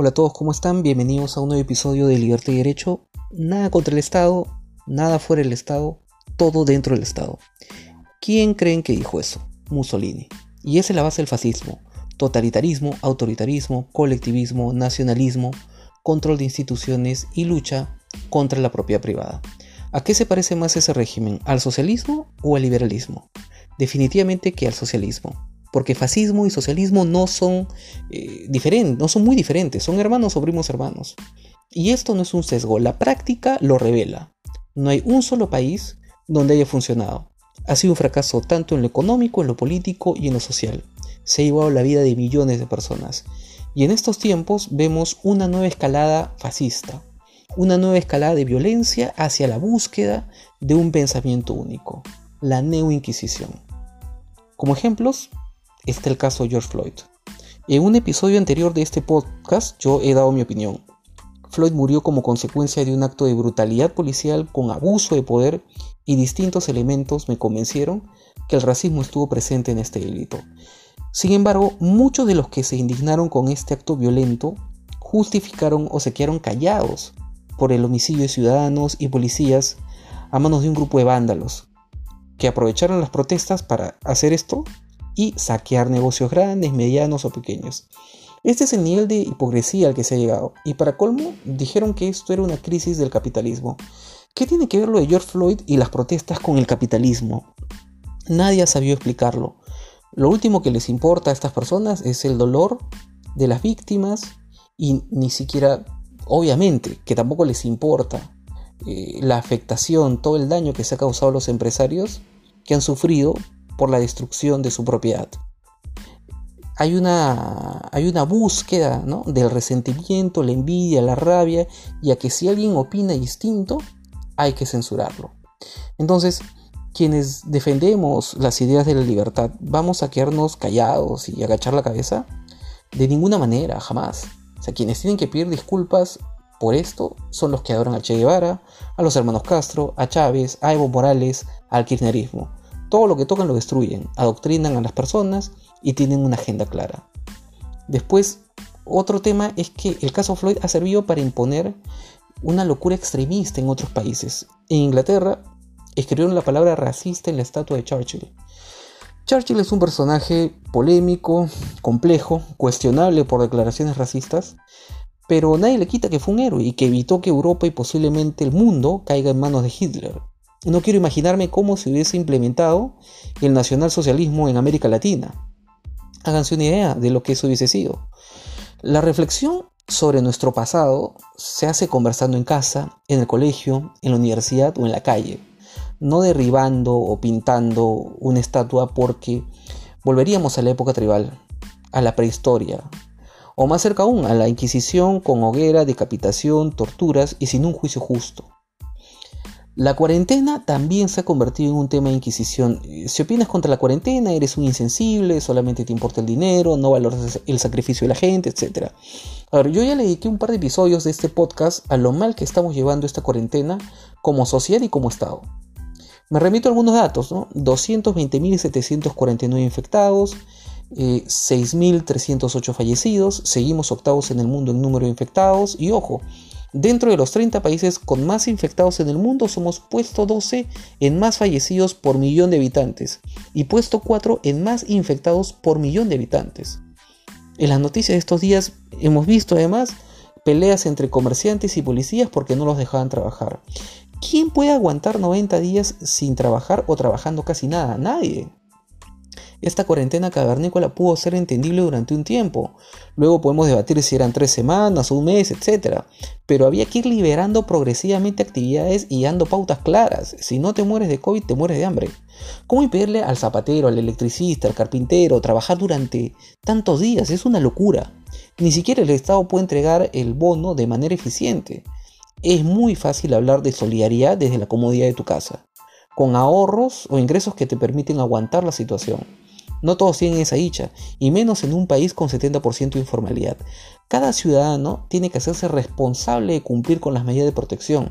Hola a todos, ¿cómo están? Bienvenidos a un nuevo episodio de Libertad y Derecho. Nada contra el Estado, nada fuera del Estado, todo dentro del Estado. ¿Quién creen que dijo eso? Mussolini. Y esa es la base del fascismo. Totalitarismo, autoritarismo, colectivismo, nacionalismo, control de instituciones y lucha contra la propiedad privada. ¿A qué se parece más ese régimen? ¿Al socialismo o al liberalismo? Definitivamente que al socialismo porque fascismo y socialismo no son eh, diferentes, no son muy diferentes, son hermanos o primos hermanos. Y esto no es un sesgo, la práctica lo revela. No hay un solo país donde haya funcionado. Ha sido un fracaso tanto en lo económico, en lo político y en lo social. Se ha llevado la vida de millones de personas. Y en estos tiempos vemos una nueva escalada fascista, una nueva escalada de violencia hacia la búsqueda de un pensamiento único, la neo-inquisición. Como ejemplos, está el caso George Floyd. En un episodio anterior de este podcast yo he dado mi opinión. Floyd murió como consecuencia de un acto de brutalidad policial con abuso de poder y distintos elementos me convencieron que el racismo estuvo presente en este delito. Sin embargo, muchos de los que se indignaron con este acto violento justificaron o se quedaron callados por el homicidio de ciudadanos y policías a manos de un grupo de vándalos que aprovecharon las protestas para hacer esto y saquear negocios grandes, medianos o pequeños. Este es el nivel de hipocresía al que se ha llegado. Y para colmo, dijeron que esto era una crisis del capitalismo. ¿Qué tiene que ver lo de George Floyd y las protestas con el capitalismo? Nadie ha sabido explicarlo. Lo último que les importa a estas personas es el dolor de las víctimas y ni siquiera, obviamente, que tampoco les importa eh, la afectación, todo el daño que se ha causado a los empresarios que han sufrido por la destrucción de su propiedad. Hay una, hay una búsqueda del resentimiento, la envidia, la rabia, y a que si alguien opina distinto, hay que censurarlo. Entonces, quienes defendemos las ideas de la libertad, ¿vamos a quedarnos callados y agachar la cabeza? De ninguna manera, jamás. O sea, quienes tienen que pedir disculpas por esto son los que adoran a Che Guevara, a los hermanos Castro, a Chávez, a Evo Morales, al kirchnerismo. Todo lo que tocan lo destruyen, adoctrinan a las personas y tienen una agenda clara. Después, otro tema es que el caso Floyd ha servido para imponer una locura extremista en otros países. En Inglaterra escribieron la palabra racista en la estatua de Churchill. Churchill es un personaje polémico, complejo, cuestionable por declaraciones racistas, pero nadie le quita que fue un héroe y que evitó que Europa y posiblemente el mundo caiga en manos de Hitler. No quiero imaginarme cómo se hubiese implementado el nacionalsocialismo en América Latina. Háganse una idea de lo que eso hubiese sido. La reflexión sobre nuestro pasado se hace conversando en casa, en el colegio, en la universidad o en la calle, no derribando o pintando una estatua porque volveríamos a la época tribal, a la prehistoria, o más cerca aún, a la Inquisición con hoguera, decapitación, torturas y sin un juicio justo. La cuarentena también se ha convertido en un tema de inquisición. Si opinas contra la cuarentena, eres un insensible, solamente te importa el dinero, no valoras el sacrificio de la gente, etc. Ahora, yo ya le dediqué un par de episodios de este podcast a lo mal que estamos llevando esta cuarentena como sociedad y como Estado. Me remito a algunos datos, ¿no? 220.749 infectados, 6.308 eh, fallecidos, seguimos octavos en el mundo en número de infectados y ojo, Dentro de los 30 países con más infectados en el mundo somos puesto 12 en más fallecidos por millón de habitantes y puesto 4 en más infectados por millón de habitantes. En las noticias de estos días hemos visto además peleas entre comerciantes y policías porque no los dejaban trabajar. ¿Quién puede aguantar 90 días sin trabajar o trabajando casi nada? Nadie. Esta cuarentena cavernícola pudo ser entendible durante un tiempo. Luego podemos debatir si eran tres semanas un mes, etc. Pero había que ir liberando progresivamente actividades y dando pautas claras. Si no te mueres de COVID, te mueres de hambre. ¿Cómo impedirle al zapatero, al electricista, al carpintero trabajar durante tantos días? Es una locura. Ni siquiera el Estado puede entregar el bono de manera eficiente. Es muy fácil hablar de solidaridad desde la comodidad de tu casa, con ahorros o ingresos que te permiten aguantar la situación. No todos tienen esa dicha, y menos en un país con 70% de informalidad. Cada ciudadano tiene que hacerse responsable de cumplir con las medidas de protección.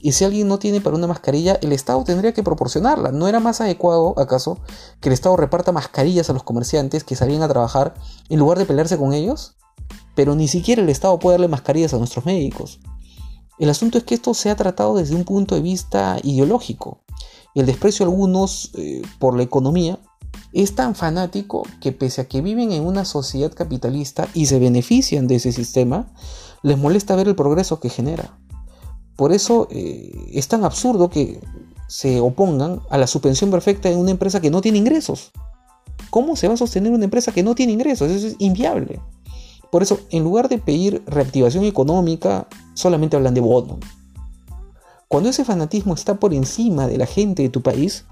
Y si alguien no tiene para una mascarilla, el Estado tendría que proporcionarla. ¿No era más adecuado, acaso, que el Estado reparta mascarillas a los comerciantes que salían a trabajar en lugar de pelearse con ellos? pero ni siquiera el Estado puede darle mascarillas a nuestros médicos. El asunto es que esto se ha tratado desde un punto de vista ideológico. El desprecio de algunos eh, por la economía es tan fanático que pese a que viven en una sociedad capitalista y se benefician de ese sistema, les molesta ver el progreso que genera. Por eso eh, es tan absurdo que se opongan a la suspensión perfecta en una empresa que no tiene ingresos. ¿Cómo se va a sostener una empresa que no tiene ingresos? Eso es inviable. Por eso, en lugar de pedir reactivación económica, solamente hablan de bono. Cuando ese fanatismo está por encima de la gente de tu país,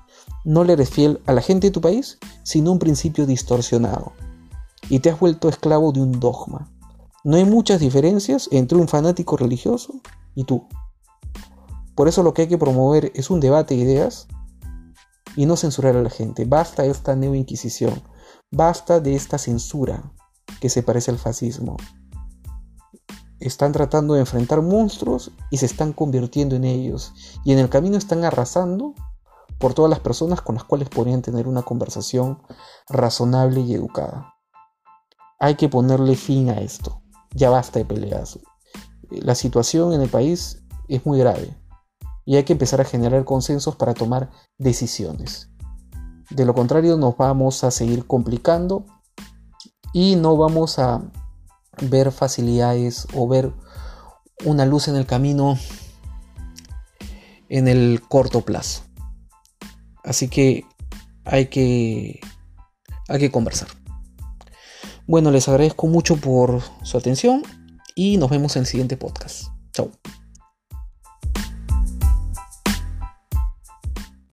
no le eres fiel a la gente de tu país, sino un principio distorsionado. Y te has vuelto esclavo de un dogma. No hay muchas diferencias entre un fanático religioso y tú. Por eso lo que hay que promover es un debate de ideas y no censurar a la gente. Basta esta inquisición, basta de esta censura que se parece al fascismo. Están tratando de enfrentar monstruos y se están convirtiendo en ellos. Y en el camino están arrasando por todas las personas con las cuales podrían tener una conversación razonable y educada. Hay que ponerle fin a esto. Ya basta de peleas. La situación en el país es muy grave y hay que empezar a generar consensos para tomar decisiones. De lo contrario nos vamos a seguir complicando y no vamos a ver facilidades o ver una luz en el camino en el corto plazo. Así que hay que hay que conversar. Bueno, les agradezco mucho por su atención y nos vemos en el siguiente podcast.